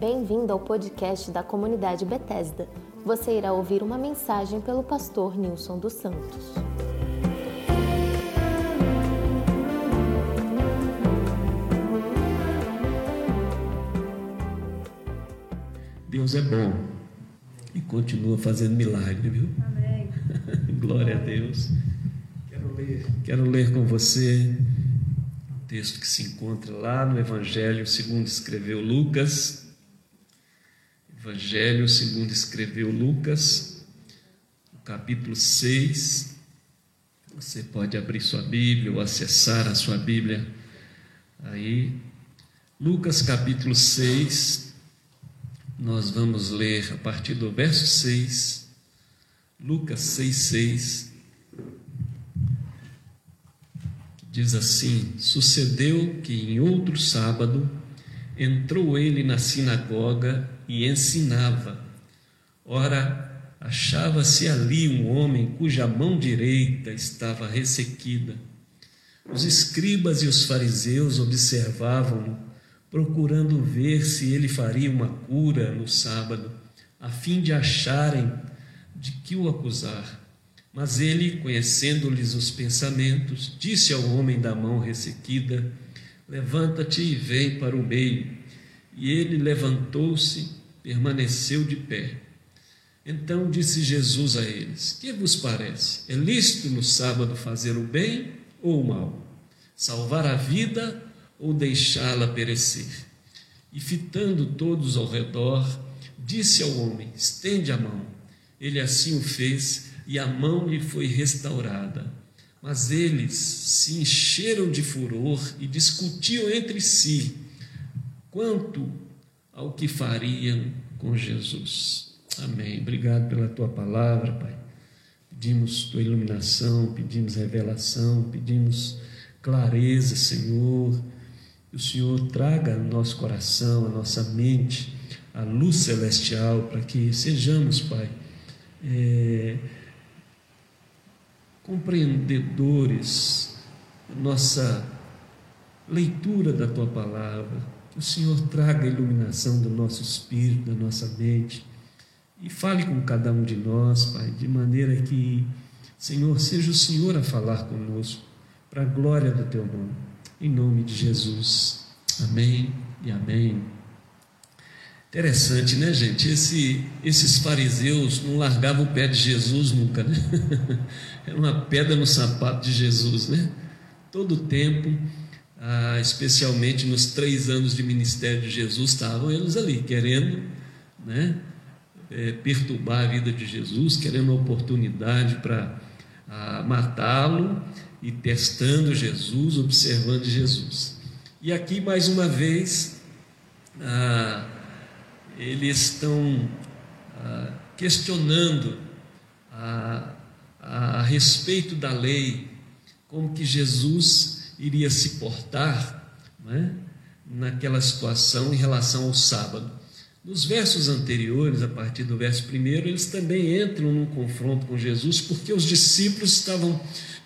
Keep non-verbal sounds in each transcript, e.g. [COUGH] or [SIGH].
Bem-vindo ao podcast da comunidade Bethesda. Você irá ouvir uma mensagem pelo pastor Nilson dos Santos. Deus é bom e continua fazendo milagre, viu? Amém. [LAUGHS] Glória a Deus. Quero ler, quero ler com você um texto que se encontra lá no Evangelho segundo escreveu Lucas. Evangelho segundo escreveu Lucas, capítulo 6. Você pode abrir sua Bíblia ou acessar a sua Bíblia aí. Lucas capítulo 6, nós vamos ler a partir do verso 6, Lucas 6, 6, diz assim: Sucedeu que em outro sábado entrou ele na sinagoga e ensinava. Ora, achava-se ali um homem cuja mão direita estava ressequida. Os escribas e os fariseus observavam-no procurando ver se ele faria uma cura no sábado, a fim de acharem de que o acusar. Mas ele, conhecendo-lhes os pensamentos, disse ao homem da mão ressequida: Levanta-te e vem para o meio. E ele levantou-se, permaneceu de pé. Então disse Jesus a eles: Que vos parece? É lícito no sábado fazer o bem ou o mal? Salvar a vida ou deixá-la perecer. E fitando todos ao redor, disse ao homem: Estende a mão. Ele assim o fez, e a mão lhe foi restaurada. Mas eles se encheram de furor e discutiam entre si quanto ao que fariam com Jesus. Amém. Obrigado pela tua palavra, Pai. Pedimos tua iluminação, pedimos revelação, pedimos clareza, Senhor que o Senhor traga no nosso coração, a nossa mente, a luz celestial, para que sejamos, Pai, é, compreendedores nossa leitura da Tua palavra. Que o Senhor traga a iluminação do nosso espírito, da nossa mente, e fale com cada um de nós, Pai, de maneira que, Senhor, seja o Senhor a falar conosco, para a glória do Teu nome em nome de Jesus. Amém e amém. Interessante, né, gente? Esse, esses fariseus não largavam o pé de Jesus nunca, né? [LAUGHS] Era uma pedra no sapato de Jesus, né? Todo tempo, ah, especialmente nos três anos de ministério de Jesus, estavam eles ali, querendo, né? É, perturbar a vida de Jesus, querendo uma oportunidade para ah, matá-lo e testando Jesus, observando Jesus. E aqui, mais uma vez, ah, eles estão ah, questionando a, a, a, respeito da lei, como que Jesus iria se portar né, naquela situação em relação ao sábado. Nos versos anteriores, a partir do verso primeiro, eles também entram num confronto com Jesus, porque os discípulos estavam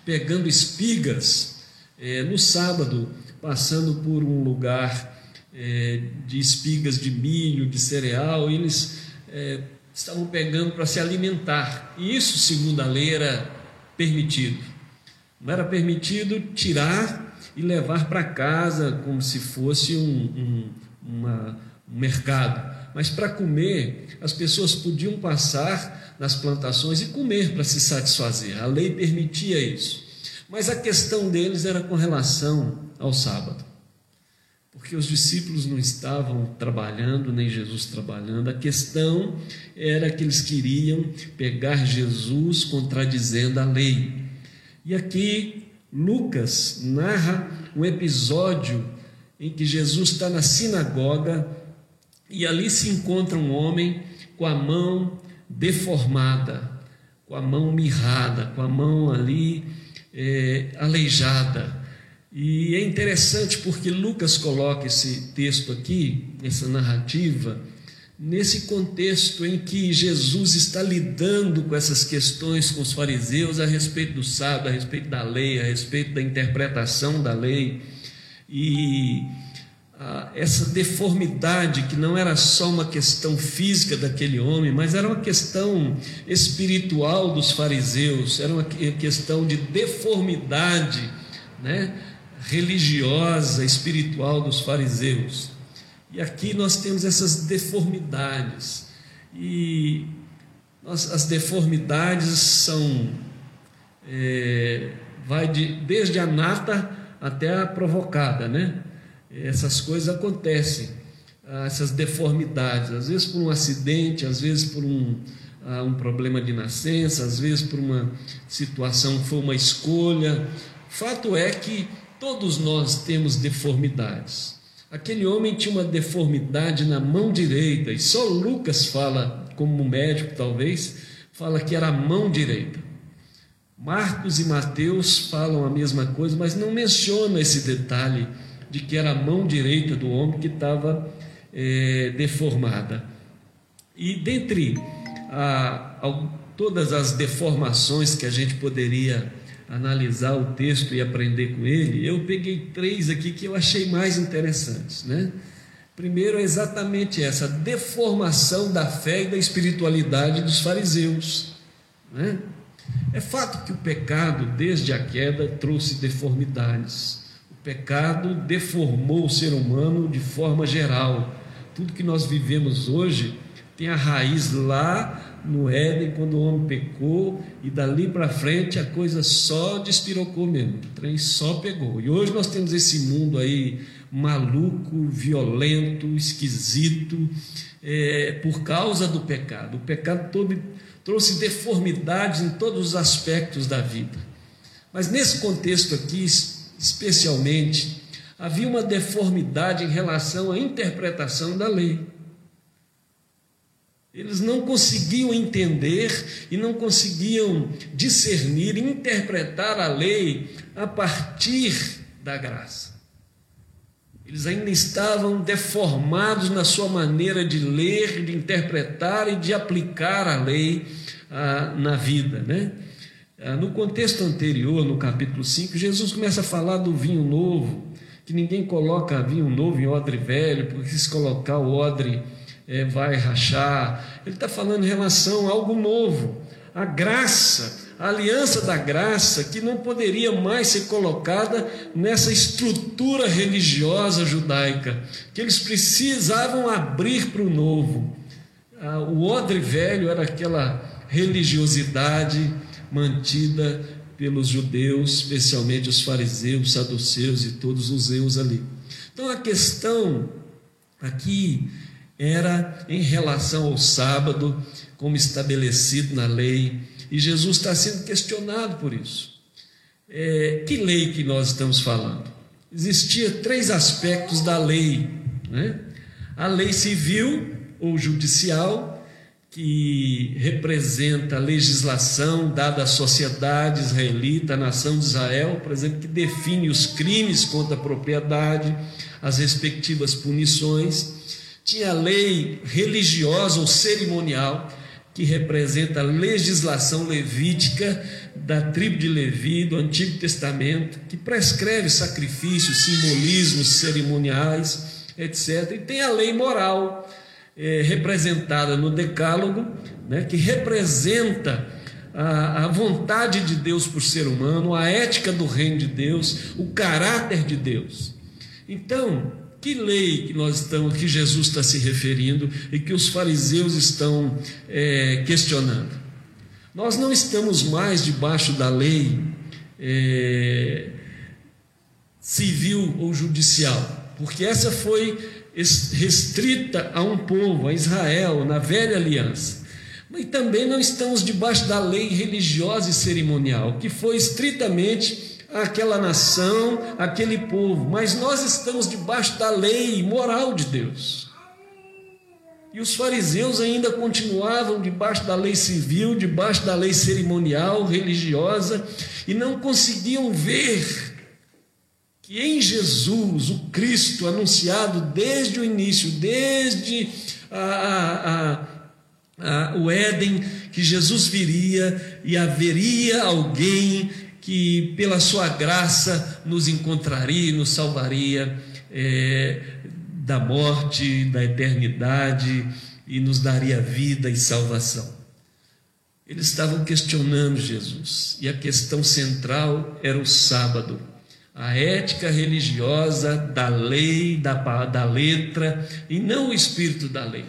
pegando espigas é, no sábado, passando por um lugar é, de espigas de milho, de cereal, e eles é, estavam pegando para se alimentar. E isso, segundo a lei, era permitido. Não era permitido tirar e levar para casa como se fosse um, um, uma, um mercado. Mas para comer, as pessoas podiam passar nas plantações e comer para se satisfazer. A lei permitia isso. Mas a questão deles era com relação ao sábado. Porque os discípulos não estavam trabalhando, nem Jesus trabalhando. A questão era que eles queriam pegar Jesus contradizendo a lei. E aqui Lucas narra um episódio em que Jesus está na sinagoga e ali se encontra um homem com a mão deformada, com a mão mirrada, com a mão ali é, aleijada. E é interessante porque Lucas coloca esse texto aqui, essa narrativa, nesse contexto em que Jesus está lidando com essas questões com os fariseus a respeito do sábado, a respeito da lei, a respeito da interpretação da lei. E essa deformidade que não era só uma questão física daquele homem, mas era uma questão espiritual dos fariseus, era uma questão de deformidade né, religiosa, espiritual dos fariseus. E aqui nós temos essas deformidades. E nós, as deformidades são. É, vai de, desde a nata até a provocada, né? essas coisas acontecem, ah, essas deformidades, às vezes por um acidente, às vezes por um, ah, um problema de nascença, às vezes por uma situação foi uma escolha. Fato é que todos nós temos deformidades. Aquele homem tinha uma deformidade na mão direita, e só Lucas fala, como médico talvez, fala que era a mão direita. Marcos e Mateus falam a mesma coisa, mas não mencionam esse detalhe de que era a mão direita do homem que estava é, deformada. E dentre a, a, todas as deformações que a gente poderia analisar o texto e aprender com ele, eu peguei três aqui que eu achei mais interessantes, né? Primeiro é exatamente essa deformação da fé e da espiritualidade dos fariseus, né? É fato que o pecado, desde a queda, trouxe deformidades pecado deformou o ser humano de forma geral. Tudo que nós vivemos hoje tem a raiz lá no Éden, quando o homem pecou, e dali para frente a coisa só despirocou mesmo, o trem só pegou. E hoje nós temos esse mundo aí maluco, violento, esquisito, é, por causa do pecado. O pecado todo trouxe deformidades em todos os aspectos da vida. Mas nesse contexto aqui, especialmente, havia uma deformidade em relação à interpretação da lei. Eles não conseguiam entender e não conseguiam discernir, interpretar a lei a partir da graça. Eles ainda estavam deformados na sua maneira de ler, de interpretar e de aplicar a lei ah, na vida, né? Ah, no contexto anterior, no capítulo 5, Jesus começa a falar do vinho novo, que ninguém coloca vinho novo em odre velho, porque se colocar o odre é, vai rachar. Ele está falando em relação a algo novo, a graça, a aliança da graça, que não poderia mais ser colocada nessa estrutura religiosa judaica, que eles precisavam abrir para o novo. Ah, o odre velho era aquela religiosidade mantida pelos judeus, especialmente os fariseus, saduceus e todos os eus ali. Então a questão aqui era em relação ao sábado, como estabelecido na lei, e Jesus está sendo questionado por isso. É, que lei que nós estamos falando? Existia três aspectos da lei, né? A lei civil ou judicial, que representa a legislação dada à sociedade israelita, à nação de Israel, por exemplo, que define os crimes contra a propriedade, as respectivas punições. Tinha a lei religiosa ou cerimonial, que representa a legislação levítica da tribo de Levi, do Antigo Testamento, que prescreve sacrifícios, simbolismos cerimoniais, etc. E tem a lei moral, é, representada no Decálogo, né, que representa a, a vontade de Deus por ser humano, a ética do reino de Deus, o caráter de Deus. Então, que lei que nós estamos, que Jesus está se referindo e que os fariseus estão é, questionando? Nós não estamos mais debaixo da lei é, civil ou judicial, porque essa foi restrita a um povo, a Israel, na velha aliança. Mas também não estamos debaixo da lei religiosa e cerimonial, que foi estritamente aquela nação, aquele povo, mas nós estamos debaixo da lei moral de Deus. E os fariseus ainda continuavam debaixo da lei civil, debaixo da lei cerimonial, religiosa, e não conseguiam ver que em Jesus, o Cristo anunciado desde o início, desde a, a, a, o Éden, que Jesus viria e haveria alguém que, pela sua graça, nos encontraria e nos salvaria é, da morte, da eternidade e nos daria vida e salvação. Eles estavam questionando Jesus e a questão central era o sábado, a ética religiosa da lei, da, da letra e não o espírito da lei.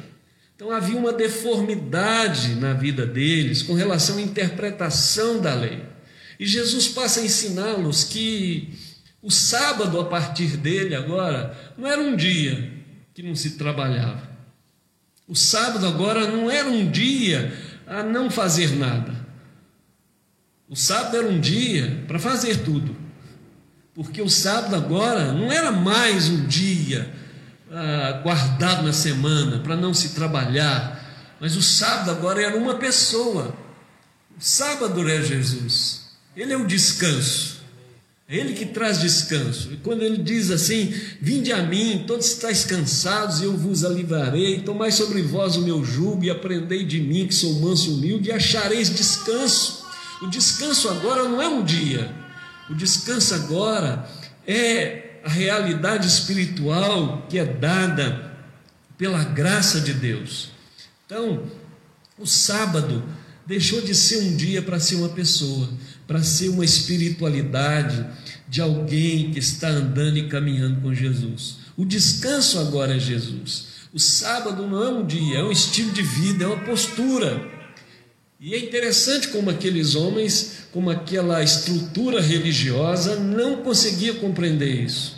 Então havia uma deformidade na vida deles com relação à interpretação da lei. E Jesus passa a ensiná-los que o sábado, a partir dele agora, não era um dia que não se trabalhava. O sábado agora não era um dia a não fazer nada. O sábado era um dia para fazer tudo. Porque o sábado agora não era mais um dia ah, guardado na semana para não se trabalhar, mas o sábado agora era uma pessoa. O sábado é Jesus. Ele é o descanso. É Ele que traz descanso. E quando ele diz assim: Vinde a mim, todos estáis cansados, e eu vos alivarei, tomai sobre vós o meu jugo e aprendei de mim, que sou manso e humilde, e achareis descanso. O descanso agora não é um dia, o descanso agora é a realidade espiritual que é dada pela graça de Deus. Então, o sábado deixou de ser um dia para ser uma pessoa para ser uma espiritualidade de alguém que está andando e caminhando com Jesus. O descanso agora é Jesus. O sábado não é um dia, é um estilo de vida, é uma postura. E é interessante como aqueles homens, como aquela estrutura religiosa, não conseguia compreender isso.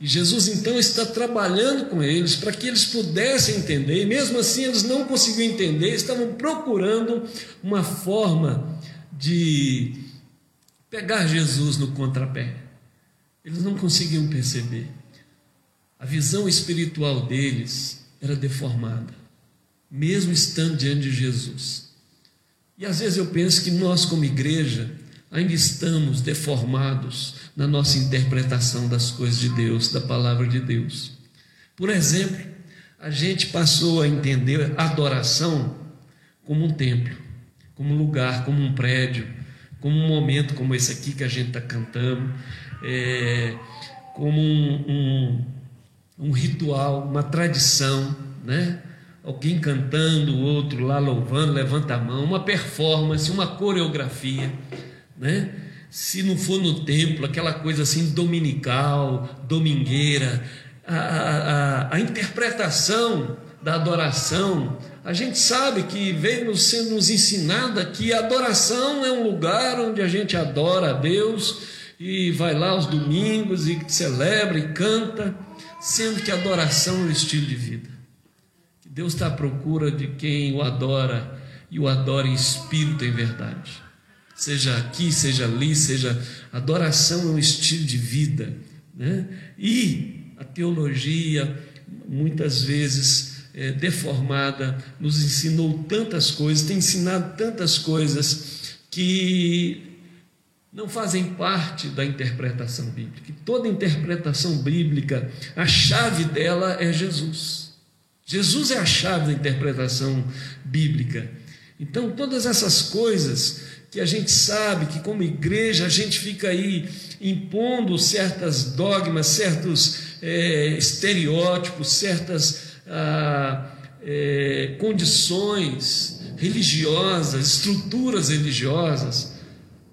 E Jesus então está trabalhando com eles para que eles pudessem entender, e mesmo assim eles não conseguiam entender, estavam procurando uma forma de pegar Jesus no contrapé. Eles não conseguiam perceber. A visão espiritual deles era deformada, mesmo estando diante de Jesus. E às vezes eu penso que nós, como igreja, ainda estamos deformados na nossa interpretação das coisas de Deus, da palavra de Deus. Por exemplo, a gente passou a entender a adoração como um templo, como um lugar, como um prédio, como um momento como esse aqui que a gente está cantando, é, como um, um, um, ritual, uma tradição, né? Alguém cantando, o outro lá louvando, levanta a mão, uma performance, uma coreografia, né? Se não for no templo, aquela coisa assim dominical, domingueira, a, a, a interpretação da adoração, a gente sabe que veio sendo nos ensinada que adoração é um lugar onde a gente adora a Deus e vai lá aos domingos e celebra e canta, sendo que adoração é um estilo de vida. Deus está à procura de quem o adora e o adora em espírito em verdade. Seja aqui, seja ali, seja adoração é um estilo de vida, né? E a teologia muitas vezes é, deformada, nos ensinou tantas coisas, tem ensinado tantas coisas que não fazem parte da interpretação bíblica. Toda interpretação bíblica, a chave dela é Jesus. Jesus é a chave da interpretação bíblica. Então, todas essas coisas que a gente sabe que, como igreja, a gente fica aí impondo certas dogmas, certos é, estereótipos, certas ah, é, condições religiosas, estruturas religiosas.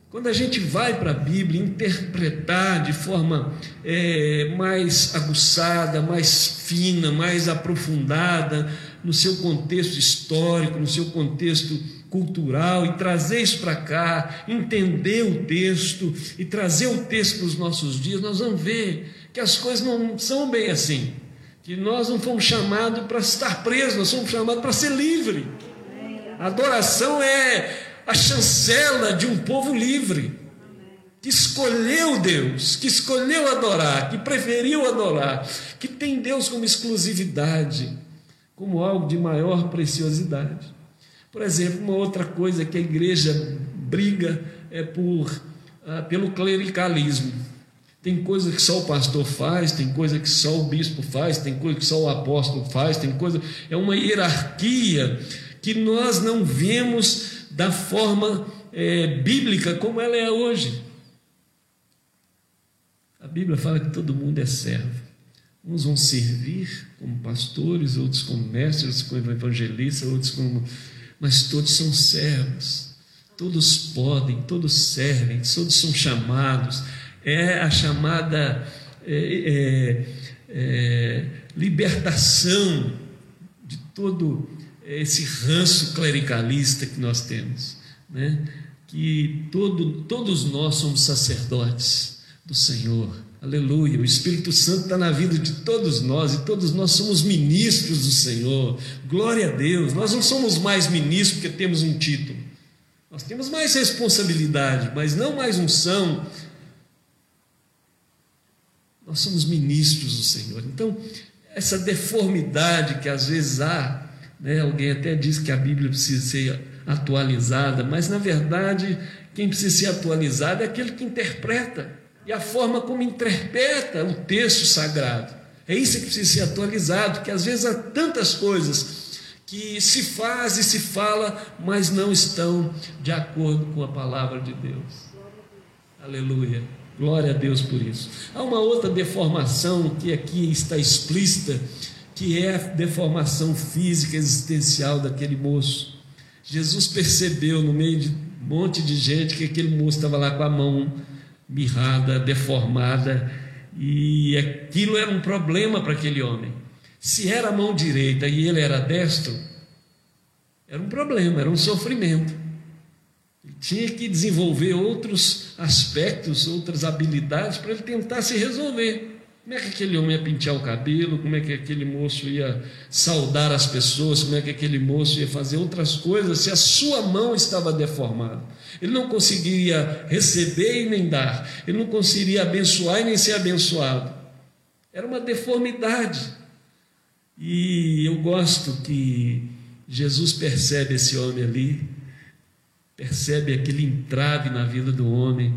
Quando a gente vai para a Bíblia interpretar de forma é, mais aguçada, mais fina, mais aprofundada, no seu contexto histórico, no seu contexto cultural, e trazer isso para cá, entender o texto e trazer o texto para os nossos dias, nós vamos ver que as coisas não são bem assim que nós não fomos chamados para estar presos, nós fomos chamados para ser livre. A adoração é a chancela de um povo livre, que escolheu Deus, que escolheu adorar, que preferiu adorar, que tem Deus como exclusividade, como algo de maior preciosidade. Por exemplo, uma outra coisa que a igreja briga é por, ah, pelo clericalismo. Tem coisa que só o pastor faz, tem coisa que só o bispo faz, tem coisa que só o apóstolo faz, tem coisa. É uma hierarquia que nós não vemos da forma é, bíblica como ela é hoje. A Bíblia fala que todo mundo é servo. Uns vão servir como pastores, outros como mestres, como evangelistas, outros como. Mas todos são servos. Todos podem, todos servem, todos são chamados. É a chamada é, é, é, libertação de todo esse ranço clericalista que nós temos, né? que todo, todos nós somos sacerdotes do Senhor. Aleluia. O Espírito Santo está na vida de todos nós e todos nós somos ministros do Senhor. Glória a Deus. Nós não somos mais ministros porque temos um título. Nós temos mais responsabilidade, mas não mais unção. Nós somos ministros do Senhor. Então, essa deformidade que às vezes há, né? alguém até diz que a Bíblia precisa ser atualizada, mas na verdade quem precisa ser atualizado é aquele que interpreta e a forma como interpreta o texto sagrado. É isso que precisa ser atualizado, que às vezes há tantas coisas que se faz e se fala, mas não estão de acordo com a palavra de Deus. Aleluia. Glória a Deus por isso. Há uma outra deformação que aqui está explícita, que é a deformação física existencial daquele moço. Jesus percebeu no meio de um monte de gente que aquele moço estava lá com a mão mirrada, deformada, e aquilo era um problema para aquele homem. Se era a mão direita e ele era destro, era um problema, era um sofrimento. Tinha que desenvolver outros aspectos, outras habilidades para ele tentar se resolver. Como é que aquele homem ia pentear o cabelo? Como é que aquele moço ia saudar as pessoas? Como é que aquele moço ia fazer outras coisas se a sua mão estava deformada? Ele não conseguiria receber e nem dar, ele não conseguiria abençoar e nem ser abençoado. Era uma deformidade. E eu gosto que Jesus percebe esse homem ali, percebe aquele entrave na vida do homem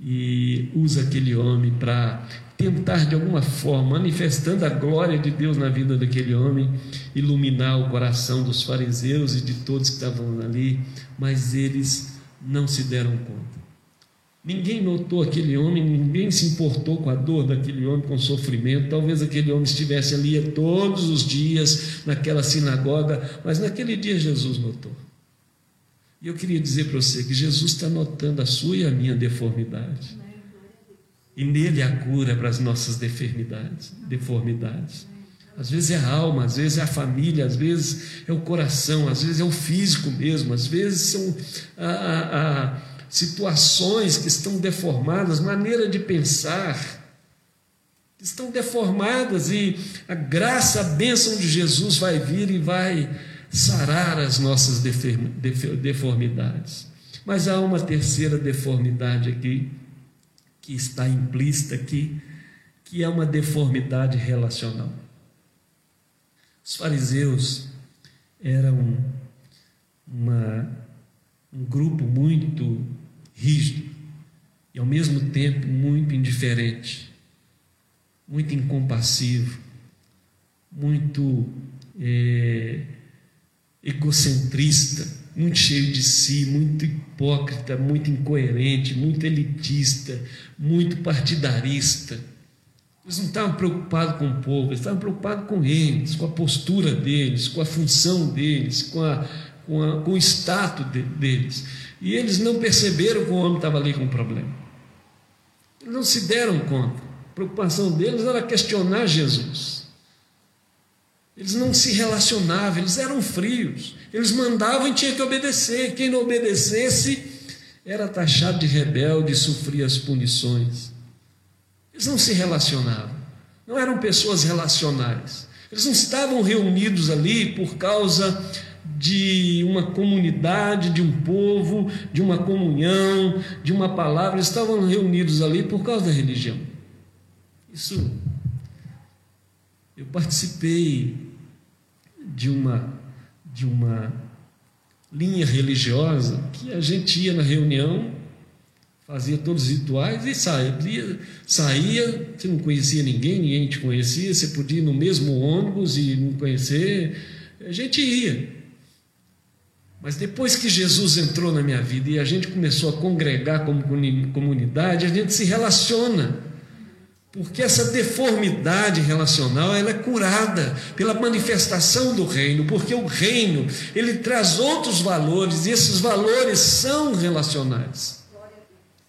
e usa aquele homem para tentar de alguma forma, manifestando a glória de Deus na vida daquele homem, iluminar o coração dos fariseus e de todos que estavam ali, mas eles não se deram conta. Ninguém notou aquele homem, ninguém se importou com a dor daquele homem, com o sofrimento. Talvez aquele homem estivesse ali todos os dias naquela sinagoga, mas naquele dia Jesus notou. E eu queria dizer para você que Jesus está notando a sua e a minha deformidade. E nele há cura para as nossas deformidades. deformidades. Às vezes é a alma, às vezes é a família, às vezes é o coração, às vezes é o físico mesmo, às vezes são a, a, a situações que estão deformadas, maneira de pensar, estão deformadas e a graça, a bênção de Jesus vai vir e vai sarar as nossas deformidades. Mas há uma terceira deformidade aqui que está implícita aqui, que é uma deformidade relacional. Os fariseus eram uma, um grupo muito rígido e ao mesmo tempo muito indiferente, muito incompassivo, muito é, egocentrista muito cheio de si, muito hipócrita, muito incoerente, muito elitista, muito partidarista. Eles não estavam preocupados com o povo, eles estavam preocupados com eles, com a postura deles, com a função deles, com, a, com, a, com o status de, deles. E eles não perceberam que o homem estava ali com um problema. Eles não se deram conta. A preocupação deles era questionar Jesus. Eles não se relacionavam, eles eram frios. Eles mandavam e tinha que obedecer. Quem não obedecesse era taxado de rebelde e sofria as punições. Eles não se relacionavam, não eram pessoas relacionais. Eles não estavam reunidos ali por causa de uma comunidade, de um povo, de uma comunhão, de uma palavra, eles estavam reunidos ali por causa da religião. Isso eu participei de uma, de uma linha religiosa que a gente ia na reunião, fazia todos os rituais e saía, saía, você não conhecia ninguém, ninguém te conhecia, você podia ir no mesmo ônibus e não conhecer, a gente ia. Mas depois que Jesus entrou na minha vida e a gente começou a congregar como comunidade, a gente se relaciona. Porque essa deformidade relacional ela é curada pela manifestação do reino, porque o reino ele traz outros valores e esses valores são relacionais.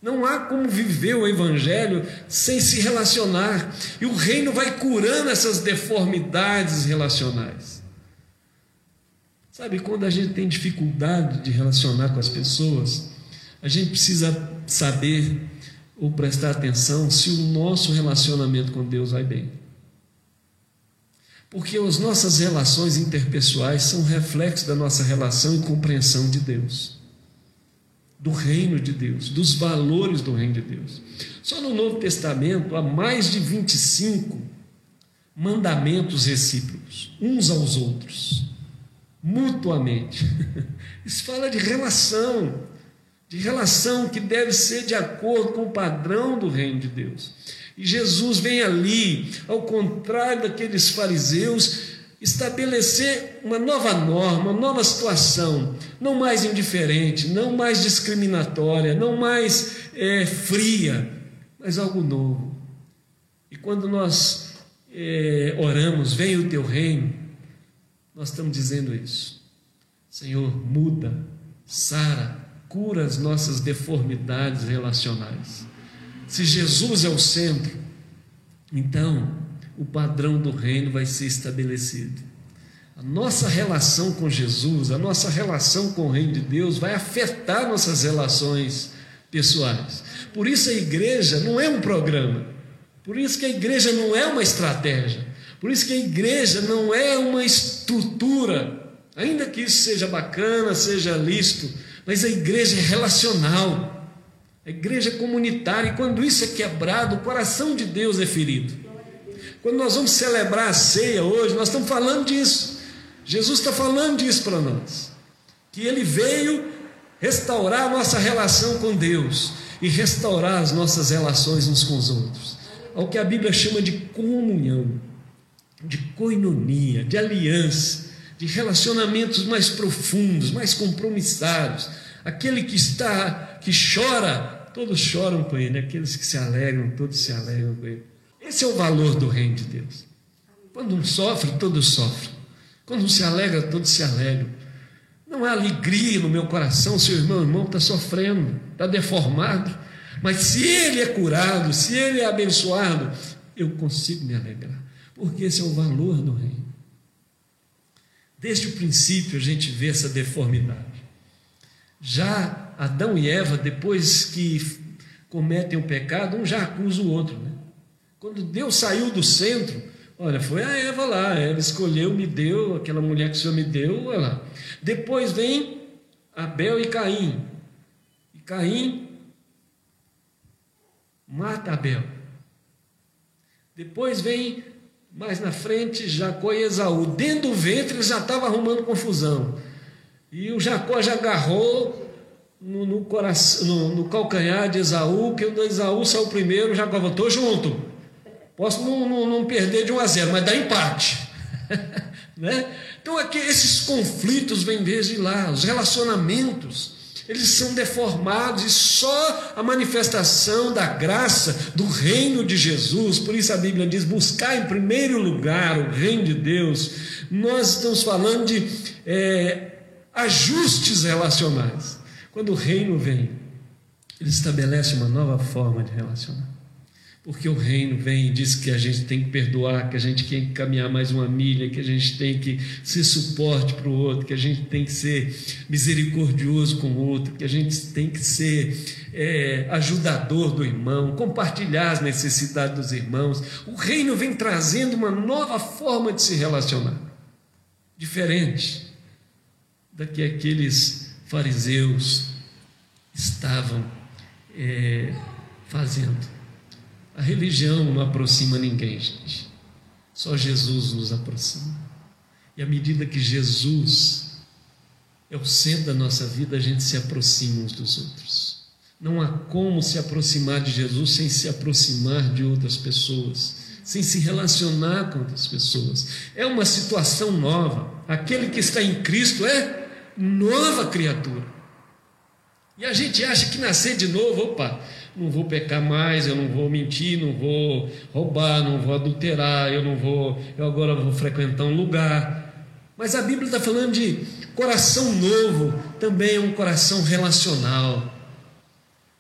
Não há como viver o evangelho sem se relacionar, e o reino vai curando essas deformidades relacionais. Sabe, quando a gente tem dificuldade de relacionar com as pessoas, a gente precisa saber ou prestar atenção se o nosso relacionamento com Deus vai bem. Porque as nossas relações interpessoais são reflexo da nossa relação e compreensão de Deus, do reino de Deus, dos valores do reino de Deus. Só no Novo Testamento há mais de 25 mandamentos recíprocos, uns aos outros, mutuamente. [LAUGHS] Isso fala de relação, de relação que deve ser de acordo com o padrão do reino de Deus. E Jesus vem ali, ao contrário daqueles fariseus, estabelecer uma nova norma, uma nova situação, não mais indiferente, não mais discriminatória, não mais é, fria, mas algo novo. E quando nós é, oramos, vem o teu reino, nós estamos dizendo isso. Senhor, muda, sara, cura as nossas deformidades relacionais. Se Jesus é o centro, então o padrão do reino vai ser estabelecido. A nossa relação com Jesus, a nossa relação com o reino de Deus vai afetar nossas relações pessoais. Por isso a igreja não é um programa. Por isso que a igreja não é uma estratégia. Por isso que a igreja não é uma estrutura. Ainda que isso seja bacana, seja lícito, mas a igreja é relacional, a igreja é comunitária, e quando isso é quebrado, o coração de Deus é ferido. Quando nós vamos celebrar a ceia hoje, nós estamos falando disso. Jesus está falando disso para nós. Que ele veio restaurar a nossa relação com Deus e restaurar as nossas relações uns com os outros. Ao que a Bíblia chama de comunhão, de coinonia, de aliança de relacionamentos mais profundos, mais compromissados. Aquele que está, que chora, todos choram com ele. Aqueles que se alegram, todos se alegram com ele. Esse é o valor do reino de Deus. Quando um sofre, todos sofrem. Quando um se alegra, todos se alegram. Não há alegria no meu coração se o irmão, o irmão está sofrendo, está deformado. Mas se ele é curado, se ele é abençoado, eu consigo me alegrar. Porque esse é o valor do reino. Desde o princípio a gente vê essa deformidade. Já Adão e Eva, depois que cometem o pecado, um já acusa o outro. Né? Quando Deus saiu do centro, olha, foi a Eva lá, ela escolheu, me deu, aquela mulher que o Senhor me deu, olha lá. Depois vem Abel e Caim. E Caim mata Abel. Depois vem mais na frente, Jacó e Esaú. Dentro do ventre já estava arrumando confusão. E o Jacó já agarrou no, no, coração, no, no calcanhar de Esaú, que o Esaú saiu primeiro, Jacó estou junto. Posso não, não, não, perder de 1 a 0, mas dá empate. [LAUGHS] né? Então aqui esses conflitos vêm desde lá, os relacionamentos eles são deformados e só a manifestação da graça do reino de Jesus, por isso a Bíblia diz: buscar em primeiro lugar o reino de Deus. Nós estamos falando de é, ajustes relacionais. Quando o reino vem, ele estabelece uma nova forma de relacionar. Porque o reino vem e diz que a gente tem que perdoar, que a gente tem que caminhar mais uma milha, que a gente tem que ser suporte para o outro, que a gente tem que ser misericordioso com o outro, que a gente tem que ser é, ajudador do irmão, compartilhar as necessidades dos irmãos. O reino vem trazendo uma nova forma de se relacionar, diferente da que aqueles fariseus estavam é, fazendo. A religião não aproxima ninguém, gente. Só Jesus nos aproxima. E à medida que Jesus é o centro da nossa vida, a gente se aproxima uns dos outros. Não há como se aproximar de Jesus sem se aproximar de outras pessoas, sem se relacionar com outras pessoas. É uma situação nova. Aquele que está em Cristo é nova criatura. E a gente acha que nascer de novo, opa, não vou pecar mais, eu não vou mentir, não vou roubar, não vou adulterar, eu não vou, eu agora vou frequentar um lugar. Mas a Bíblia está falando de coração novo, também é um coração relacional.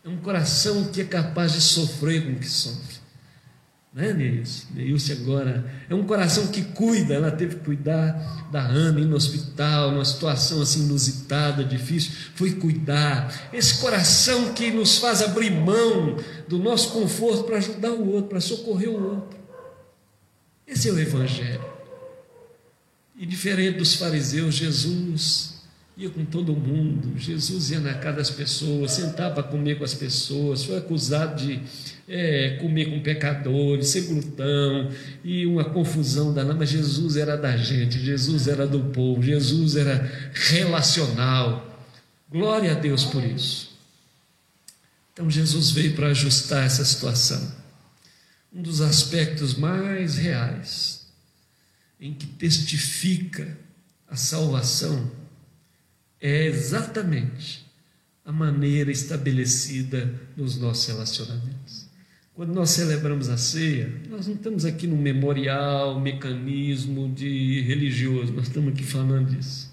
É um coração que é capaz de sofrer com o que sofre. Não é, Neilson? Neilson agora é um coração que cuida. Ela teve que cuidar da Ana no hospital, numa situação assim inusitada, difícil. Foi cuidar. Esse coração que nos faz abrir mão do nosso conforto para ajudar o outro, para socorrer o outro. Esse é o Evangelho. E diferente dos fariseus, Jesus ia com todo mundo. Jesus ia na casa das pessoas, sentava para comer com as pessoas, foi acusado de é, comer com pecadores, ser glutão e uma confusão danada. Mas Jesus era da gente, Jesus era do povo, Jesus era relacional. Glória a Deus por isso. Então Jesus veio para ajustar essa situação. Um dos aspectos mais reais em que testifica a salvação é exatamente a maneira estabelecida nos nossos relacionamentos. Quando nós celebramos a ceia, nós não estamos aqui no memorial, mecanismo de religioso, nós estamos aqui falando disso.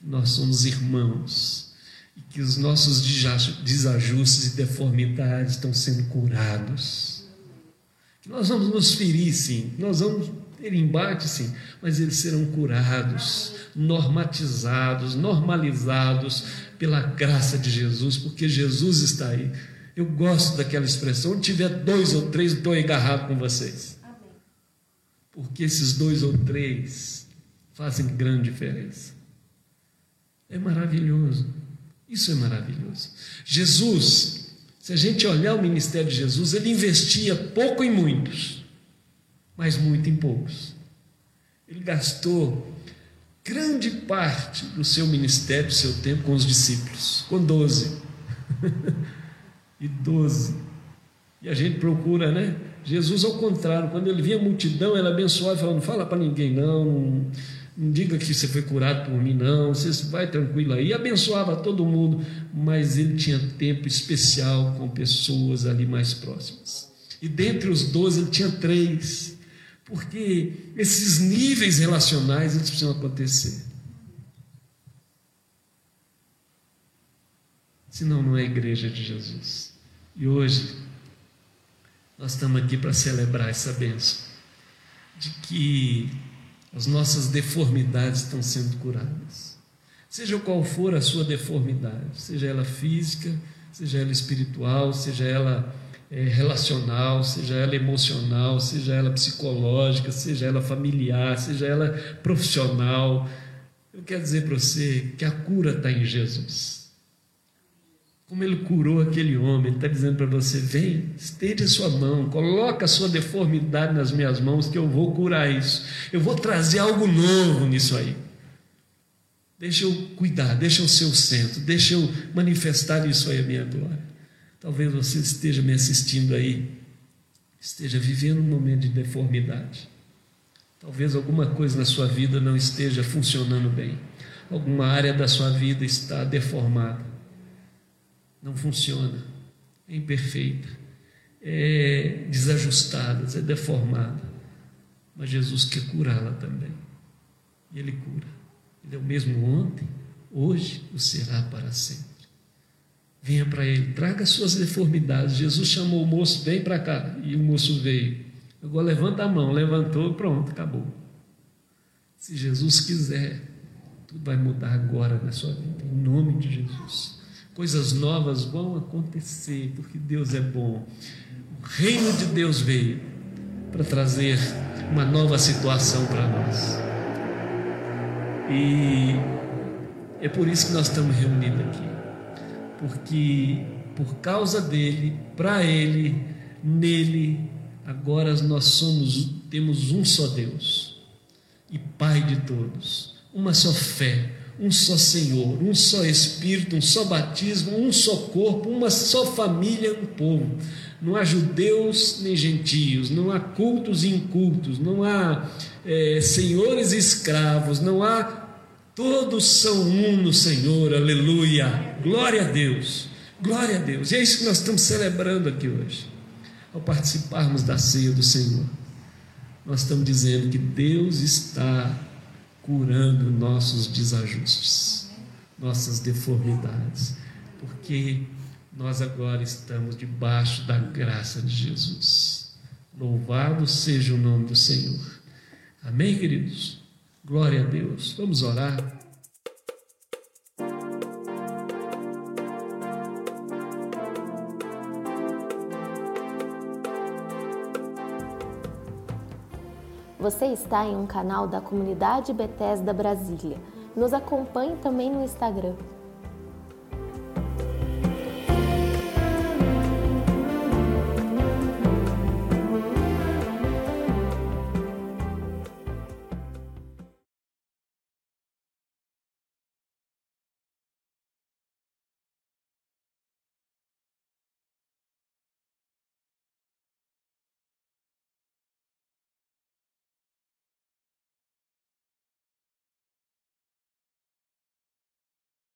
Nós somos irmãos e que os nossos desajustes e deformidades estão sendo curados. Nós vamos nos ferir, sim, nós vamos ter embate, sim, mas eles serão curados, normatizados, normalizados pela graça de Jesus, porque Jesus está aí. Eu gosto daquela expressão: onde tiver dois ou três, estou agarrado com vocês. Porque esses dois ou três fazem grande diferença. É maravilhoso. Isso é maravilhoso. Jesus, se a gente olhar o ministério de Jesus, ele investia pouco em muitos mas muito em poucos. Ele gastou grande parte do seu ministério, do seu tempo com os discípulos, com doze. [LAUGHS] e doze. E a gente procura, né? Jesus, ao contrário, quando ele via a multidão, ele abençoava falava: Não fala para ninguém, não, não, não diga que você foi curado por mim, não, você vai tranquilo aí. E abençoava todo mundo, mas ele tinha tempo especial com pessoas ali mais próximas. E dentre os doze, ele tinha três porque esses níveis relacionais eles precisam acontecer. Senão não é igreja de Jesus. E hoje nós estamos aqui para celebrar essa bênção de que as nossas deformidades estão sendo curadas. Seja qual for a sua deformidade, seja ela física, seja ela espiritual, seja ela é, relacional, seja ela emocional, seja ela psicológica, seja ela familiar, seja ela profissional. Eu quero dizer para você que a cura está em Jesus. Como ele curou aquele homem, ele está dizendo para você: vem, estende sua mão, coloca a sua deformidade nas minhas mãos, que eu vou curar isso. Eu vou trazer algo novo nisso aí. Deixa eu cuidar, deixa eu ser o centro, deixa eu manifestar isso aí a minha glória. Talvez você esteja me assistindo aí, esteja vivendo um momento de deformidade. Talvez alguma coisa na sua vida não esteja funcionando bem. Alguma área da sua vida está deformada. Não funciona. É imperfeita. É desajustada, é deformada. Mas Jesus quer curá-la também. E Ele cura. Ele é o mesmo ontem, hoje o será para sempre. Venha para ele, traga suas deformidades. Jesus chamou o moço, vem para cá. E o moço veio. Agora levanta a mão, levantou, pronto, acabou. Se Jesus quiser, tudo vai mudar agora na sua vida, em nome de Jesus. Coisas novas vão acontecer, porque Deus é bom. O reino de Deus veio para trazer uma nova situação para nós. E é por isso que nós estamos reunidos aqui porque por causa dele, para ele, nele, agora nós somos, temos um só Deus e Pai de todos, uma só fé, um só Senhor, um só Espírito, um só batismo, um só corpo, uma só família, um povo. Não há judeus nem gentios, não há cultos e incultos, não há é, senhores e escravos, não há Todos são um no Senhor, aleluia. Glória a Deus, glória a Deus. E é isso que nós estamos celebrando aqui hoje, ao participarmos da ceia do Senhor. Nós estamos dizendo que Deus está curando nossos desajustes, nossas deformidades, porque nós agora estamos debaixo da graça de Jesus. Louvado seja o nome do Senhor. Amém, queridos? Glória a Deus. Vamos orar. Você está em um canal da comunidade Bethesda Brasília. Nos acompanhe também no Instagram